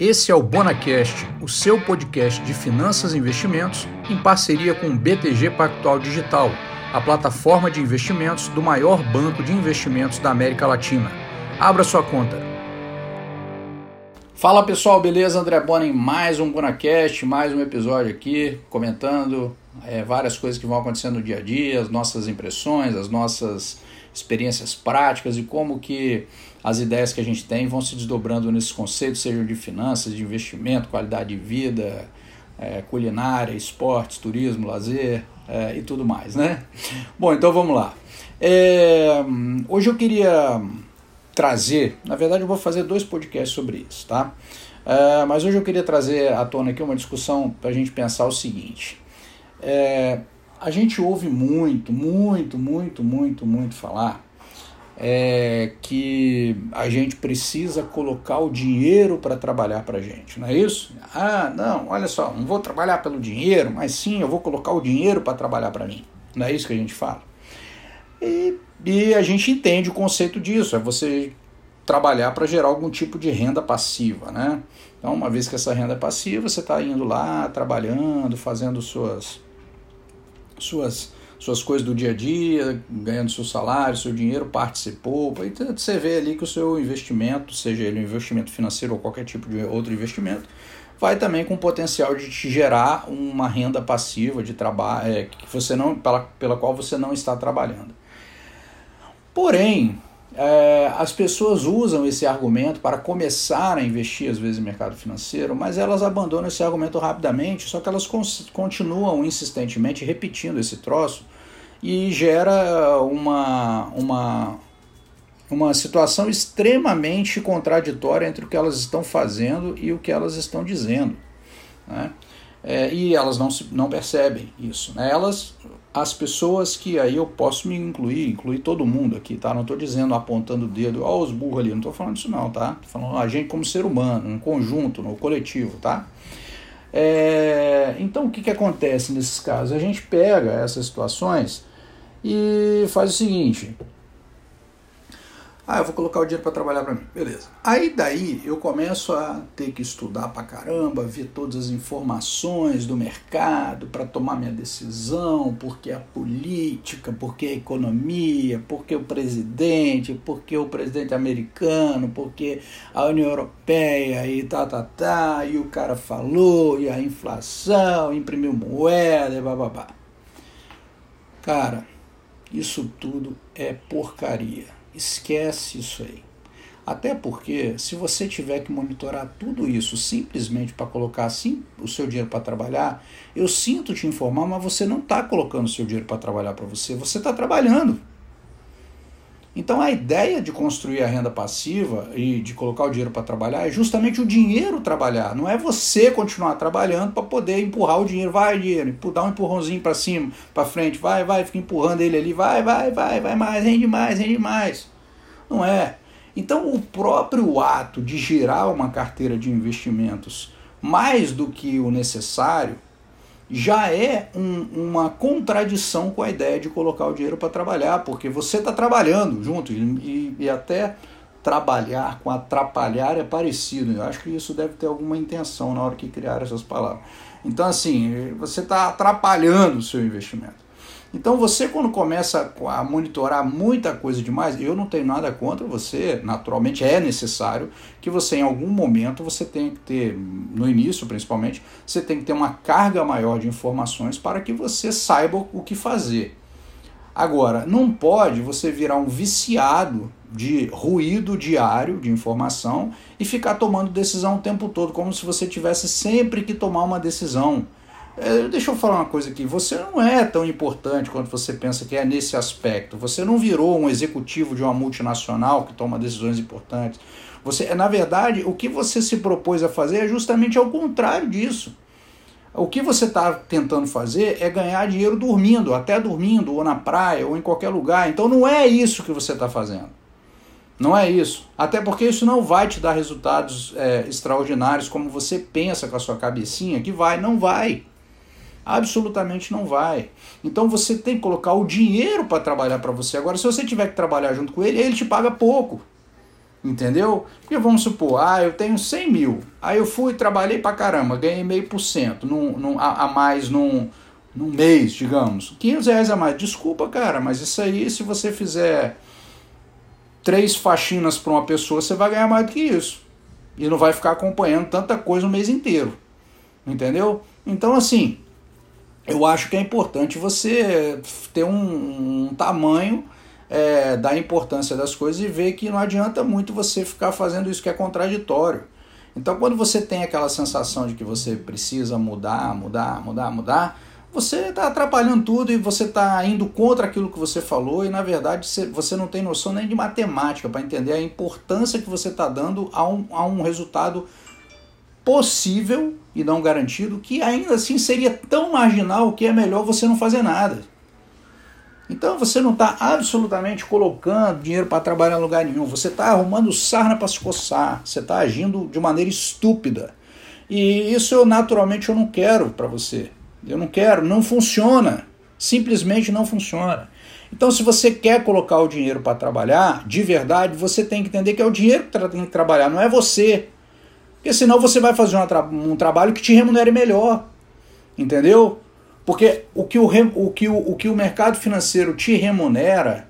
Esse é o Bonacast, o seu podcast de finanças e investimentos em parceria com o BTG Pactual Digital, a plataforma de investimentos do maior banco de investimentos da América Latina. Abra sua conta. Fala pessoal, beleza? André Bona em mais um Bonacast, mais um episódio aqui, comentando é, várias coisas que vão acontecendo no dia a dia, as nossas impressões, as nossas experiências práticas e como que as ideias que a gente tem vão se desdobrando nesses conceitos, sejam de finanças, de investimento, qualidade de vida, é, culinária, esportes, turismo, lazer é, e tudo mais, né? Bom, então vamos lá. É, hoje eu queria trazer, na verdade eu vou fazer dois podcasts sobre isso, tá? É, mas hoje eu queria trazer à tona aqui uma discussão para a gente pensar o seguinte. É, a gente ouve muito, muito, muito, muito, muito falar é, que a gente precisa colocar o dinheiro para trabalhar para a gente, não é isso? Ah, não, olha só, não vou trabalhar pelo dinheiro, mas sim, eu vou colocar o dinheiro para trabalhar para mim. Não é isso que a gente fala? E, e a gente entende o conceito disso, é você trabalhar para gerar algum tipo de renda passiva, né? Então, uma vez que essa renda é passiva, você está indo lá, trabalhando, fazendo suas, suas suas coisas do dia a dia, ganhando seu salário, seu dinheiro, participou. E você vê ali que o seu investimento, seja ele um investimento financeiro ou qualquer tipo de outro investimento, vai também com o potencial de te gerar uma renda passiva de trabalho é, que você não, pela, pela qual você não está trabalhando. Porém, é, as pessoas usam esse argumento para começar a investir, às vezes, em mercado financeiro, mas elas abandonam esse argumento rapidamente, só que elas continuam insistentemente repetindo esse troço e gera uma, uma, uma situação extremamente contraditória entre o que elas estão fazendo e o que elas estão dizendo. Né? É, e elas não, se, não percebem isso. Né? Elas, as pessoas que aí eu posso me incluir, incluir todo mundo aqui, tá? Não estou dizendo apontando o dedo, ó, os burros ali, não estou falando isso não, tá? Tô falando a gente como ser humano, no conjunto, no coletivo, tá? É, então o que, que acontece nesses casos? A gente pega essas situações e faz o seguinte: ah, eu vou colocar o dinheiro para trabalhar para mim. Beleza. Aí daí eu começo a ter que estudar para caramba, ver todas as informações do mercado para tomar minha decisão, porque a política, porque a economia, porque o presidente, porque o presidente americano, porque a União Europeia e tá, tá, tá, e o cara falou, e a inflação, imprimiu moeda e bababá. Cara, isso tudo é porcaria Esquece isso aí. Até porque, se você tiver que monitorar tudo isso simplesmente para colocar assim o seu dinheiro para trabalhar, eu sinto te informar, mas você não está colocando o seu dinheiro para trabalhar para você, você está trabalhando. Então a ideia de construir a renda passiva e de colocar o dinheiro para trabalhar é justamente o dinheiro trabalhar, não é você continuar trabalhando para poder empurrar o dinheiro, vai dinheiro, dar um empurrãozinho para cima, para frente, vai, vai, fica empurrando ele ali, vai, vai, vai, vai mais, rende mais, rende mais. Não é. Então o próprio ato de girar uma carteira de investimentos mais do que o necessário já é um, uma contradição com a ideia de colocar o dinheiro para trabalhar, porque você está trabalhando junto e, e, até trabalhar com atrapalhar é parecido. Eu acho que isso deve ter alguma intenção na hora que criar essas palavras. Então, assim, você está atrapalhando o seu investimento. Então você quando começa a monitorar muita coisa demais, eu não tenho nada contra você, naturalmente é necessário que você em algum momento você tenha que ter, no início principalmente, você tem que ter uma carga maior de informações para que você saiba o que fazer. Agora, não pode você virar um viciado de ruído diário de informação e ficar tomando decisão o tempo todo, como se você tivesse sempre que tomar uma decisão. É, deixa eu falar uma coisa aqui. Você não é tão importante quanto você pensa que é nesse aspecto. Você não virou um executivo de uma multinacional que toma decisões importantes. Você, na verdade, o que você se propôs a fazer é justamente ao contrário disso. O que você está tentando fazer é ganhar dinheiro dormindo, até dormindo, ou na praia, ou em qualquer lugar. Então não é isso que você está fazendo. Não é isso. Até porque isso não vai te dar resultados é, extraordinários como você pensa com a sua cabecinha que vai. Não vai. Absolutamente não vai. Então você tem que colocar o dinheiro para trabalhar para você. Agora, se você tiver que trabalhar junto com ele, ele te paga pouco. Entendeu? Porque vamos supor, ah, eu tenho 100 mil, aí eu fui, trabalhei pra caramba, ganhei meio por cento a, a mais num, num mês, digamos. 500 reais a mais. Desculpa, cara, mas isso aí, se você fizer três faxinas para uma pessoa, você vai ganhar mais do que isso. E não vai ficar acompanhando tanta coisa o mês inteiro. Entendeu? Então, assim, eu acho que é importante você ter um, um tamanho é, da importância das coisas e ver que não adianta muito você ficar fazendo isso que é contraditório. Então, quando você tem aquela sensação de que você precisa mudar, mudar, mudar, mudar, você está atrapalhando tudo e você está indo contra aquilo que você falou e, na verdade, você não tem noção nem de matemática para entender a importância que você está dando a um, a um resultado possível e não garantido, que ainda assim seria tão marginal que é melhor você não fazer nada. Então você não está absolutamente colocando dinheiro para trabalhar em lugar nenhum. Você está arrumando sarna para se coçar. Você está agindo de maneira estúpida. E isso eu naturalmente eu não quero para você. Eu não quero. Não funciona. Simplesmente não funciona. Então, se você quer colocar o dinheiro para trabalhar, de verdade, você tem que entender que é o dinheiro que tem que trabalhar, não é você. Porque senão você vai fazer um trabalho que te remunere melhor. Entendeu? Porque o que o, o, que o, o que o mercado financeiro te remunera,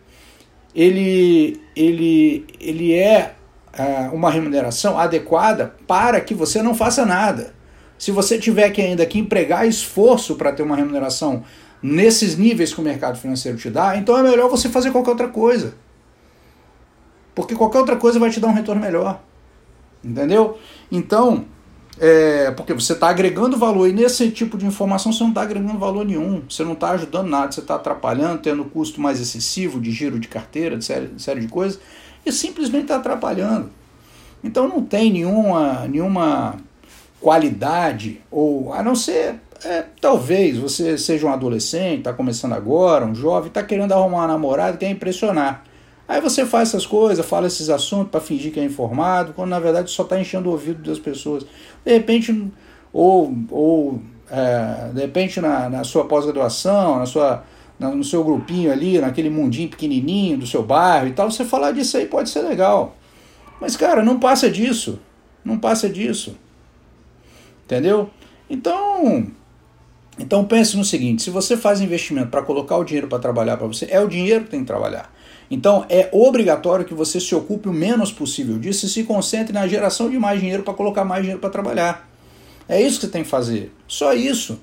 ele, ele, ele é uh, uma remuneração adequada para que você não faça nada. Se você tiver que ainda que empregar esforço para ter uma remuneração nesses níveis que o mercado financeiro te dá, então é melhor você fazer qualquer outra coisa. Porque qualquer outra coisa vai te dar um retorno melhor. Entendeu? Então, é, porque você está agregando valor e nesse tipo de informação você não está agregando valor nenhum, você não está ajudando nada, você está atrapalhando, tendo custo mais excessivo de giro de carteira, de série, de série de coisas, e simplesmente está atrapalhando. Então não tem nenhuma, nenhuma qualidade, ou a não ser, é, talvez você seja um adolescente, está começando agora, um jovem, está querendo arrumar uma namorada, quer impressionar. Aí você faz essas coisas, fala esses assuntos para fingir que é informado, quando na verdade só está enchendo o ouvido das pessoas. De repente, ou, ou é, de repente na, na sua pós-graduação, na sua, no seu grupinho ali, naquele mundinho pequenininho do seu bairro e tal, você falar disso aí pode ser legal. Mas, cara, não passa disso. Não passa disso. Entendeu? Então, então pense no seguinte: se você faz investimento para colocar o dinheiro para trabalhar para você, é o dinheiro que tem que trabalhar. Então é obrigatório que você se ocupe o menos possível disso e se concentre na geração de mais dinheiro para colocar mais dinheiro para trabalhar. É isso que você tem que fazer. Só isso.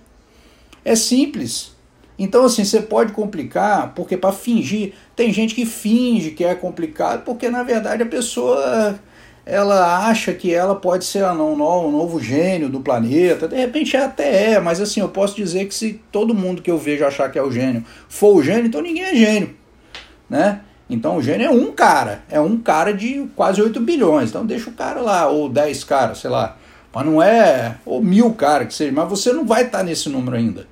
É simples. Então, assim, você pode complicar, porque para fingir, tem gente que finge que é complicado, porque na verdade a pessoa ela acha que ela pode ser ah, um novo, um novo gênio do planeta. De repente até é, mas assim, eu posso dizer que se todo mundo que eu vejo achar que é o gênio for o gênio, então ninguém é gênio. Né? Então o gênio é um cara, é um cara de quase 8 bilhões. Então deixa o cara lá, ou 10 caras, sei lá. Mas não é, ou mil caras que seja, mas você não vai estar tá nesse número ainda.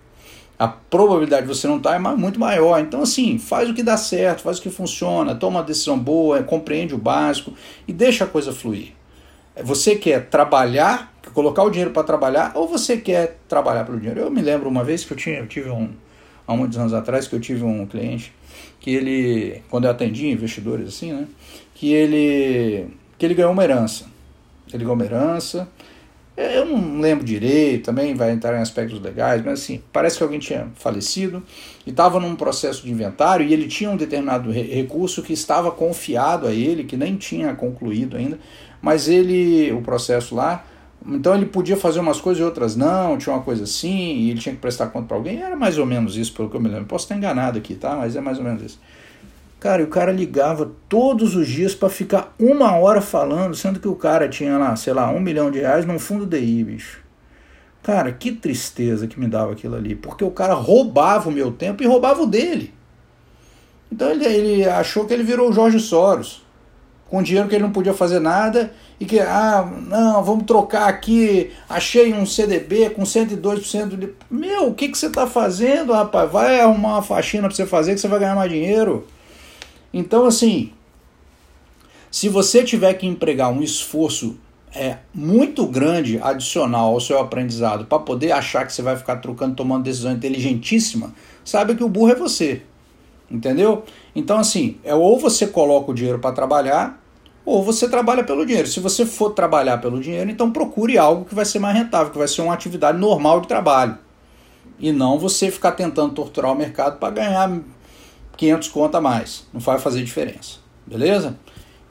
A probabilidade de você não estar tá é muito maior. Então, assim, faz o que dá certo, faz o que funciona, toma uma decisão boa, compreende o básico e deixa a coisa fluir. É, você quer trabalhar, colocar o dinheiro para trabalhar, ou você quer trabalhar pelo dinheiro? Eu me lembro uma vez que eu, tinha, eu tive um, há muitos anos atrás, que eu tive um cliente que ele, quando eu atendia investidores assim, né, que ele, que ele ganhou uma herança. Ele ganhou uma herança, eu não lembro direito, também vai entrar em aspectos legais, mas assim, parece que alguém tinha falecido e estava num processo de inventário e ele tinha um determinado recurso que estava confiado a ele, que nem tinha concluído ainda, mas ele, o processo lá, então ele podia fazer umas coisas e outras não, tinha uma coisa assim, e ele tinha que prestar conta para alguém. Era mais ou menos isso, pelo que eu me lembro. Posso estar enganado aqui, tá? Mas é mais ou menos isso. Cara, e o cara ligava todos os dias para ficar uma hora falando, sendo que o cara tinha lá, sei lá, um milhão de reais num fundo DI, bicho. Cara, que tristeza que me dava aquilo ali, porque o cara roubava o meu tempo e roubava o dele. Então ele, ele achou que ele virou o Jorge Soros, com dinheiro que ele não podia fazer nada e que, ah, não, vamos trocar aqui, achei um CDB com 102% de. Meu, o que, que você está fazendo, rapaz? Vai arrumar uma faxina para você fazer que você vai ganhar mais dinheiro. Então, assim, se você tiver que empregar um esforço é, muito grande adicional ao seu aprendizado para poder achar que você vai ficar trocando, tomando decisão inteligentíssima, saiba que o burro é você. Entendeu? Então, assim, é ou você coloca o dinheiro para trabalhar ou você trabalha pelo dinheiro. Se você for trabalhar pelo dinheiro, então procure algo que vai ser mais rentável, que vai ser uma atividade normal de trabalho. E não você ficar tentando torturar o mercado para ganhar 500 conto a mais. Não vai fazer diferença. Beleza?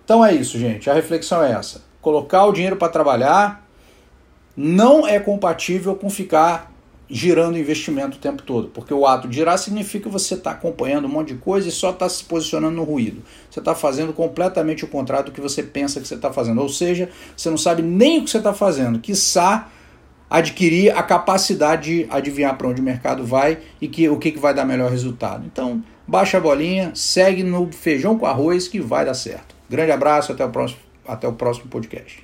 Então é isso, gente. A reflexão é essa. Colocar o dinheiro para trabalhar não é compatível com ficar girando investimento o tempo todo, porque o ato de girar significa que você está acompanhando um monte de coisa e só está se posicionando no ruído. Você está fazendo completamente o contrário do que você pensa que você está fazendo, ou seja, você não sabe nem o que você está fazendo, quiçá adquirir a capacidade de adivinhar para onde o mercado vai e que, o que, que vai dar melhor resultado. Então, baixa a bolinha, segue no feijão com arroz que vai dar certo. Grande abraço, até o próximo, até o próximo podcast.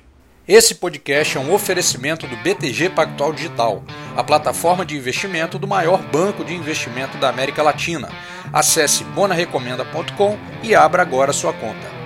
Esse podcast é um oferecimento do BTG Pactual Digital, a plataforma de investimento do maior banco de investimento da América Latina. Acesse bonarecomenda.com e abra agora sua conta.